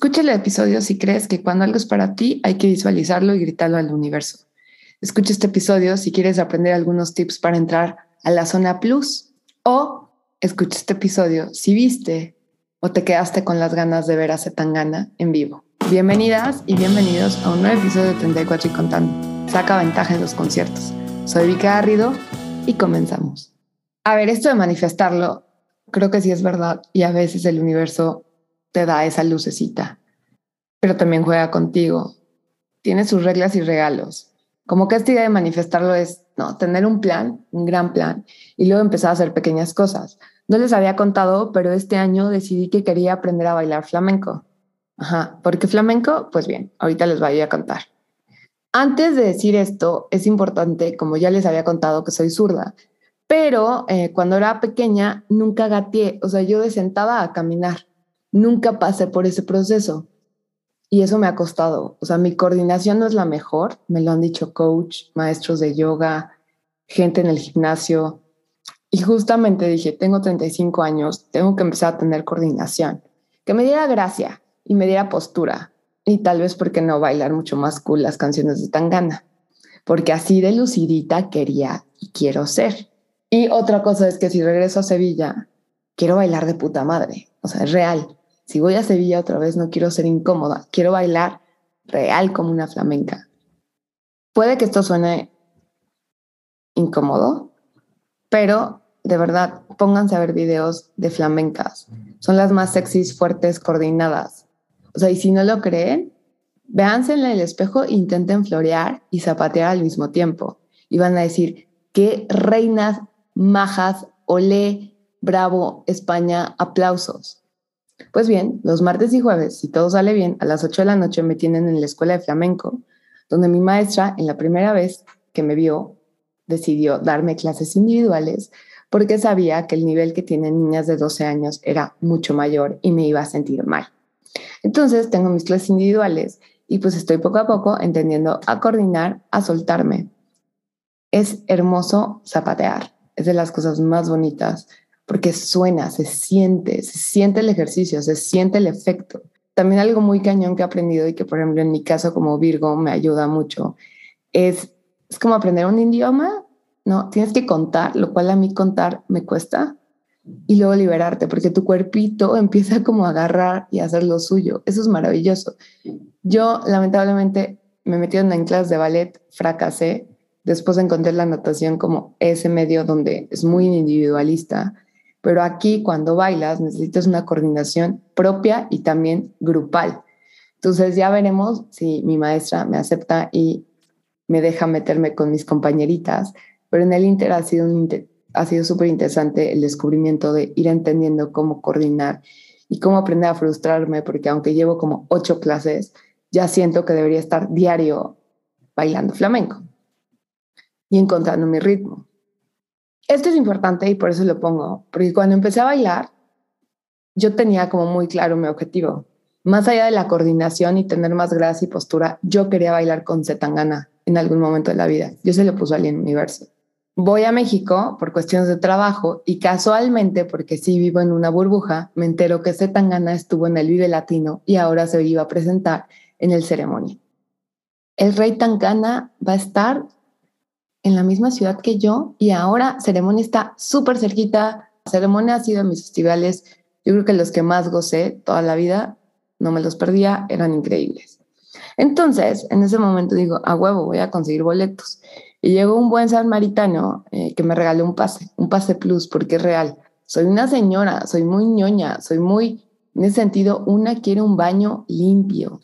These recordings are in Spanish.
Escucha el episodio si crees que cuando algo es para ti hay que visualizarlo y gritarlo al universo. Escucha este episodio si quieres aprender algunos tips para entrar a la zona plus o escucha este episodio si viste o te quedaste con las ganas de ver a Zetangana en vivo. Bienvenidas y bienvenidos a un nuevo episodio de 34 y contando. Saca ventaja en los conciertos. Soy Vika Garrido y comenzamos. A ver, esto de manifestarlo, creo que sí es verdad y a veces el universo te da esa lucecita, pero también juega contigo. Tiene sus reglas y regalos. Como que esta idea de manifestarlo es, no, tener un plan, un gran plan, y luego empezar a hacer pequeñas cosas. No les había contado, pero este año decidí que quería aprender a bailar flamenco. Ajá, ¿por qué flamenco? Pues bien, ahorita les voy a contar. Antes de decir esto, es importante, como ya les había contado, que soy zurda, pero eh, cuando era pequeña nunca gateé, o sea, yo de sentada a caminar, nunca pasé por ese proceso. Y eso me ha costado, o sea, mi coordinación no es la mejor, me lo han dicho coach, maestros de yoga, gente en el gimnasio. Y justamente dije, tengo 35 años, tengo que empezar a tener coordinación, que me diera gracia y me diera postura. Y tal vez, porque no bailar mucho más cool las canciones de Tangana? Porque así de lucidita quería y quiero ser. Y otra cosa es que si regreso a Sevilla, quiero bailar de puta madre. O sea, es real. Si voy a Sevilla otra vez, no quiero ser incómoda, quiero bailar real como una flamenca. Puede que esto suene incómodo, pero de verdad, pónganse a ver videos de flamencas. Son las más sexys, fuertes, coordinadas. O sea, y si no lo creen, véanse en el espejo e intenten florear y zapatear al mismo tiempo. Y van a decir, qué reinas majas, olé, bravo, España, aplausos. Pues bien, los martes y jueves, si todo sale bien, a las 8 de la noche me tienen en la escuela de flamenco, donde mi maestra, en la primera vez que me vio, decidió darme clases individuales porque sabía que el nivel que tienen niñas de 12 años era mucho mayor y me iba a sentir mal. Entonces tengo mis clases individuales y pues estoy poco a poco entendiendo a coordinar, a soltarme. Es hermoso zapatear, es de las cosas más bonitas porque suena, se siente, se siente el ejercicio, se siente el efecto. También algo muy cañón que he aprendido y que, por ejemplo, en mi caso como Virgo me ayuda mucho, es, es como aprender un idioma, ¿no? Tienes que contar, lo cual a mí contar me cuesta, y luego liberarte, porque tu cuerpito empieza como a agarrar y a hacer lo suyo. Eso es maravilloso. Yo, lamentablemente, me metí en clase de ballet, fracasé, después encontré la natación como ese medio donde es muy individualista pero aquí cuando bailas necesitas una coordinación propia y también grupal. Entonces ya veremos si mi maestra me acepta y me deja meterme con mis compañeritas, pero en el Inter ha sido, ha sido súper interesante el descubrimiento de ir entendiendo cómo coordinar y cómo aprender a frustrarme, porque aunque llevo como ocho clases, ya siento que debería estar diario bailando flamenco y encontrando mi ritmo. Esto es importante y por eso lo pongo, porque cuando empecé a bailar, yo tenía como muy claro mi objetivo. Más allá de la coordinación y tener más gracia y postura, yo quería bailar con Zetangana en algún momento de la vida. Yo se lo puso al universo. Voy a México por cuestiones de trabajo y casualmente, porque sí vivo en una burbuja, me entero que Zetangana estuvo en el Vive Latino y ahora se iba a presentar en el ceremonia. El rey Tangana va a estar en la misma ciudad que yo y ahora Ceremonia está súper cerquita. Ceremonia ha sido mis festivales, yo creo que los que más gocé toda la vida, no me los perdía, eran increíbles. Entonces, en ese momento digo, a huevo, voy a conseguir boletos. Y llegó un buen samaritano eh, que me regaló un pase, un pase plus, porque es real. Soy una señora, soy muy ñoña, soy muy, en ese sentido, una quiere un baño limpio.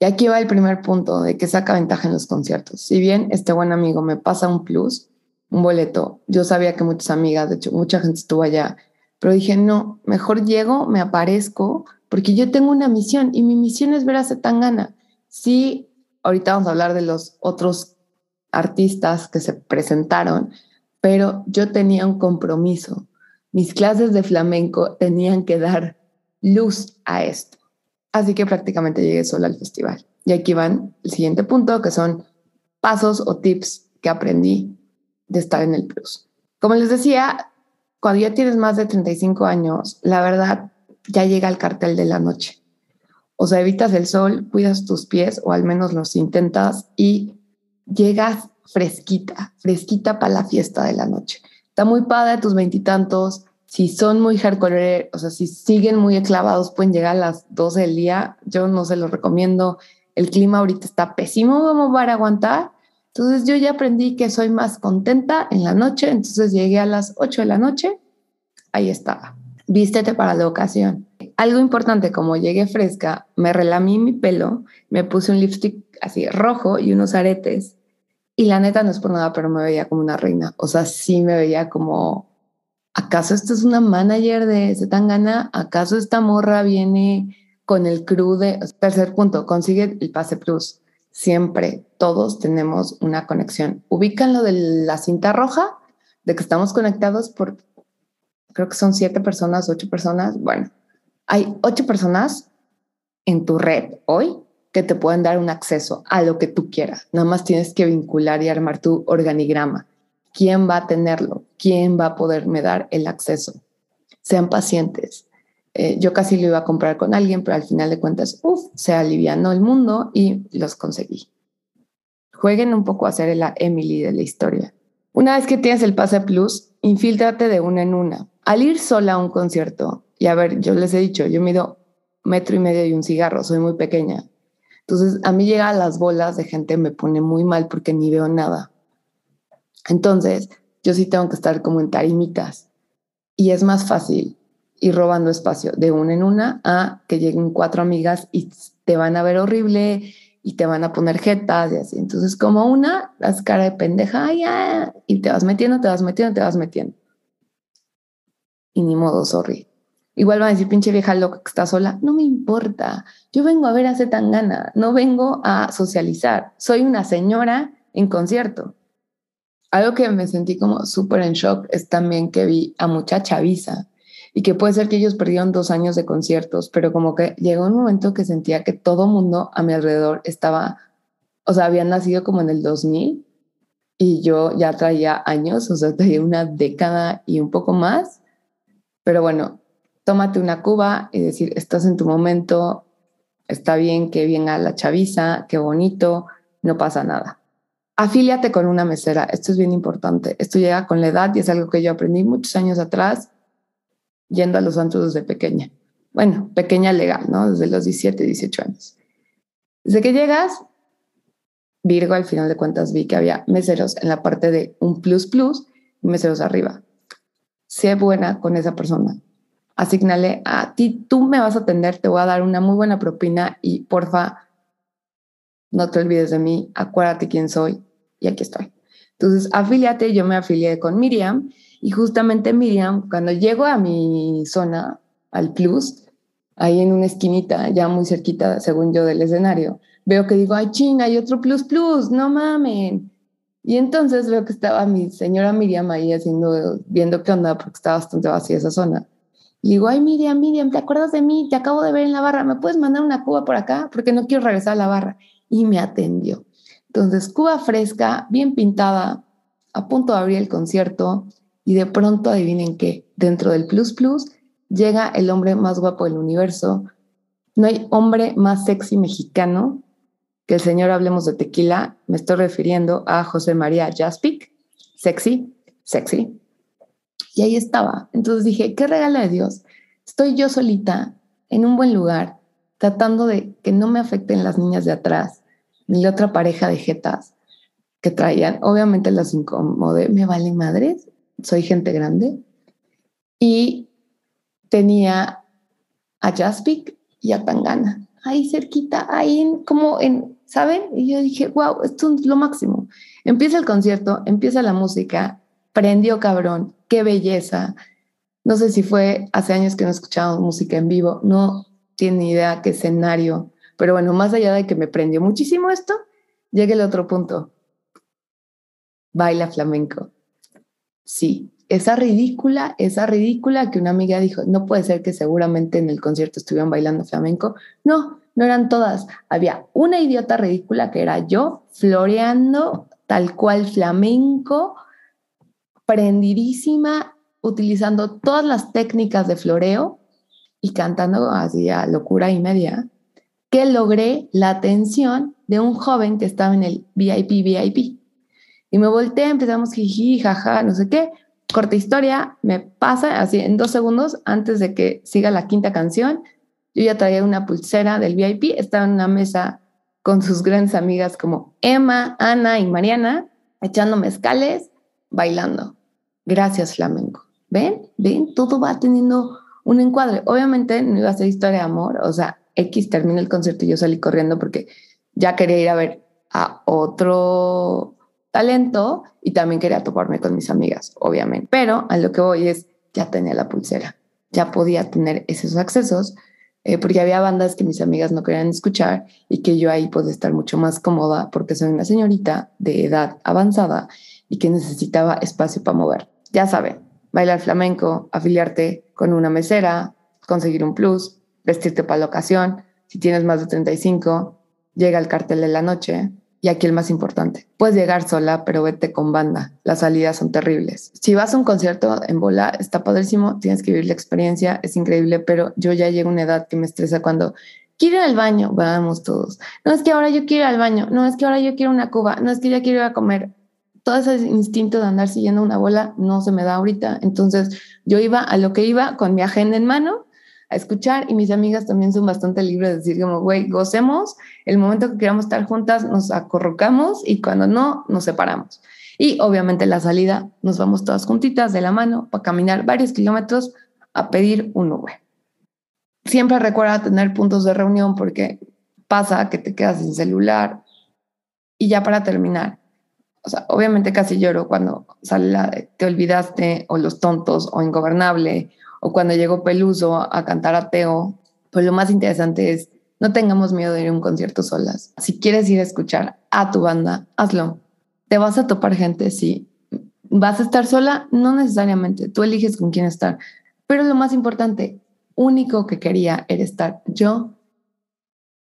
Y aquí va el primer punto de que saca ventaja en los conciertos. Si bien este buen amigo me pasa un plus, un boleto, yo sabía que muchas amigas, de hecho mucha gente estuvo allá, pero dije, no, mejor llego, me aparezco, porque yo tengo una misión y mi misión es ver a Zetangana. Sí, ahorita vamos a hablar de los otros artistas que se presentaron, pero yo tenía un compromiso. Mis clases de flamenco tenían que dar luz a esto. Así que prácticamente llegué sola al festival. Y aquí van el siguiente punto, que son pasos o tips que aprendí de estar en el plus. Como les decía, cuando ya tienes más de 35 años, la verdad ya llega el cartel de la noche. O sea, evitas el sol, cuidas tus pies o al menos los intentas y llegas fresquita, fresquita para la fiesta de la noche. Está muy padre tus veintitantos. Si son muy hardcore, o sea, si siguen muy clavados, pueden llegar a las 12 del día. Yo no se los recomiendo. El clima ahorita está pésimo, vamos para aguantar. Entonces yo ya aprendí que soy más contenta en la noche. Entonces llegué a las 8 de la noche. Ahí estaba. Vístete para la ocasión. Algo importante, como llegué fresca, me relamí mi pelo, me puse un lipstick así rojo y unos aretes. Y la neta no es por nada, pero me veía como una reina. O sea, sí me veía como, ¿acaso esta es una manager de Zetangana? ¿Acaso esta morra viene con el crew de... Tercer punto, consigue el pase plus. Siempre, todos tenemos una conexión. Ubican lo de la cinta roja, de que estamos conectados por, creo que son siete personas, ocho personas. Bueno, hay ocho personas en tu red hoy que te pueden dar un acceso a lo que tú quieras. Nada más tienes que vincular y armar tu organigrama. ¿Quién va a tenerlo? ¿Quién va a poderme dar el acceso? Sean pacientes. Eh, yo casi lo iba a comprar con alguien, pero al final de cuentas, uff, se alivianó el mundo y los conseguí. Jueguen un poco a ser la Emily de la historia. Una vez que tienes el pase plus, infíltrate de una en una. Al ir sola a un concierto, y a ver, yo les he dicho, yo mido metro y medio y un cigarro, soy muy pequeña. Entonces, a mí llegar a las bolas de gente me pone muy mal porque ni veo nada. Entonces, yo sí tengo que estar como en tarimitas. Y es más fácil ir robando espacio de una en una a que lleguen cuatro amigas y te van a ver horrible y te van a poner jetas y así. Entonces, como una, las cara de pendeja, y te vas metiendo, te vas metiendo, te vas metiendo y ni modo, sorry. Igual van a decir, pinche vieja loca que está sola. No me importa. Yo vengo a ver a Zetangana, no vengo a socializar. Soy una señora en concierto. Algo que me sentí como súper en shock es también que vi a mucha chaviza y que puede ser que ellos perdieron dos años de conciertos, pero como que llegó un momento que sentía que todo mundo a mi alrededor estaba, o sea, habían nacido como en el 2000 y yo ya traía años, o sea, traía una década y un poco más pero bueno, tómate una cuba y decir, estás en tu momento, está bien que venga la chaviza, qué bonito, no pasa nada. Afíliate con una mesera, esto es bien importante. Esto llega con la edad y es algo que yo aprendí muchos años atrás yendo a los antros desde pequeña. Bueno, pequeña legal, ¿no? Desde los 17, 18 años. Desde que llegas, Virgo, al final de cuentas vi que había meseros en la parte de un plus plus y meseros arriba sé buena con esa persona. Asignale a ti, tú me vas a atender, te voy a dar una muy buena propina y porfa, no te olvides de mí, acuérdate quién soy y aquí estoy. Entonces, afíliate, yo me afilié con Miriam y justamente Miriam, cuando llego a mi zona, al Plus, ahí en una esquinita, ya muy cerquita, según yo, del escenario, veo que digo, ay, china, hay otro Plus Plus, no mamen. Y entonces veo que estaba mi señora Miriam ahí haciendo, viendo qué onda, porque estaba bastante vacía esa zona. Y digo, ay, Miriam, Miriam, ¿te acuerdas de mí? Te acabo de ver en la barra, ¿me puedes mandar una cuba por acá? Porque no quiero regresar a la barra. Y me atendió. Entonces, cuba fresca, bien pintada, a punto de abrir el concierto, y de pronto adivinen qué, dentro del Plus Plus llega el hombre más guapo del universo. No hay hombre más sexy mexicano que el señor hablemos de tequila, me estoy refiriendo a José María Jaspic, sexy, sexy. Y ahí estaba. Entonces dije, qué regalo de Dios. Estoy yo solita en un buen lugar, tratando de que no me afecten las niñas de atrás, ni la otra pareja de jetas que traían. Obviamente las incomodé, me vale madres, soy gente grande. Y tenía a Jaspic y a Tangana ahí cerquita, ahí como en, ¿saben? Y yo dije, wow, esto es lo máximo. Empieza el concierto, empieza la música, prendió cabrón, qué belleza. No sé si fue hace años que no escuchábamos música en vivo, no tiene idea qué escenario, pero bueno, más allá de que me prendió muchísimo esto, llega el otro punto. Baila flamenco. Sí, esa ridícula, esa ridícula que una amiga dijo, no puede ser que seguramente en el concierto estuvieran bailando flamenco. No, no eran todas. Había una idiota ridícula que era yo, floreando tal cual flamenco, prendidísima, utilizando todas las técnicas de floreo y cantando así a locura y media. Que logré la atención de un joven que estaba en el VIP, VIP. Y me volteé, empezamos jiji, jaja, no sé qué. Corta historia, me pasa así en dos segundos antes de que siga la quinta canción. Yo ya traía una pulsera del VIP, estaba en una mesa con sus grandes amigas como Emma, Ana y Mariana, echando mezcales, bailando. Gracias, flamenco. ¿Ven? ¿Ven? Todo va teniendo un encuadre. Obviamente no iba a ser historia de amor, o sea, X termina el concierto y yo salí corriendo porque ya quería ir a ver a otro talento y también quería toparme con mis amigas, obviamente. Pero a lo que voy es, ya tenía la pulsera, ya podía tener esos accesos, eh, porque había bandas que mis amigas no querían escuchar y que yo ahí pude estar mucho más cómoda porque soy una señorita de edad avanzada y que necesitaba espacio para mover. Ya saben, bailar flamenco, afiliarte con una mesera, conseguir un plus, vestirte para la ocasión. Si tienes más de 35, llega el cartel de la noche. Y aquí el más importante, puedes llegar sola, pero vete con banda. Las salidas son terribles. Si vas a un concierto en bola, está padrísimo, tienes que vivir la experiencia, es increíble, pero yo ya llego a una edad que me estresa cuando quiero ir al baño, vamos todos. No es que ahora yo quiero ir al baño, no es que ahora yo quiero una cuba, no es que ya quiero ir a comer. Todo ese instinto de andar siguiendo una bola no se me da ahorita. Entonces yo iba a lo que iba con mi agenda en mano a escuchar y mis amigas también son bastante libres de decir como, güey, gocemos, el momento que queramos estar juntas nos acorrocamos y cuando no, nos separamos. Y obviamente la salida nos vamos todas juntitas de la mano para caminar varios kilómetros a pedir un Uber. Siempre recuerda tener puntos de reunión porque pasa que te quedas sin celular. Y ya para terminar, o sea, obviamente casi lloro cuando sale la te olvidaste o los tontos o ingobernable o cuando llegó Peluso a cantar a Teo, pues lo más interesante es no tengamos miedo de ir a un concierto solas. Si quieres ir a escuchar a tu banda, hazlo. Te vas a topar gente, sí. ¿Vas a estar sola? No necesariamente. Tú eliges con quién estar. Pero lo más importante, único que quería era estar yo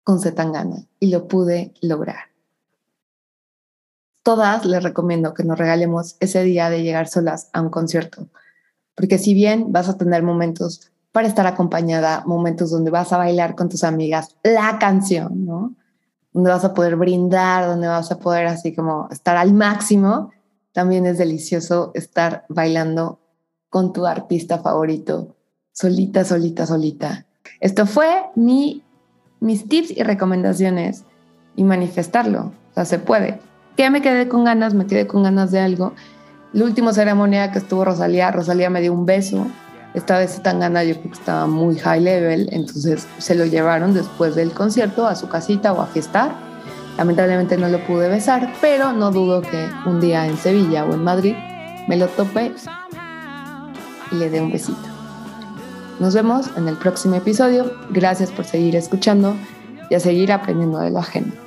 con Zetangana y lo pude lograr. Todas les recomiendo que nos regalemos ese día de llegar solas a un concierto porque si bien vas a tener momentos para estar acompañada, momentos donde vas a bailar con tus amigas la canción, ¿no? Donde vas a poder brindar, donde vas a poder así como estar al máximo, también es delicioso estar bailando con tu artista favorito, solita, solita, solita. Esto fue mi, mis tips y recomendaciones y manifestarlo. O sea, se puede. Que me quedé con ganas, me quedé con ganas de algo la última ceremonia que estuvo Rosalía, Rosalía me dio un beso. Esta vez Tangana yo creo que estaba muy high level, entonces se lo llevaron después del concierto a su casita o a fiestar. Lamentablemente no lo pude besar, pero no dudo que un día en Sevilla o en Madrid me lo tope y le dé un besito. Nos vemos en el próximo episodio. Gracias por seguir escuchando y a seguir aprendiendo de lo ajeno.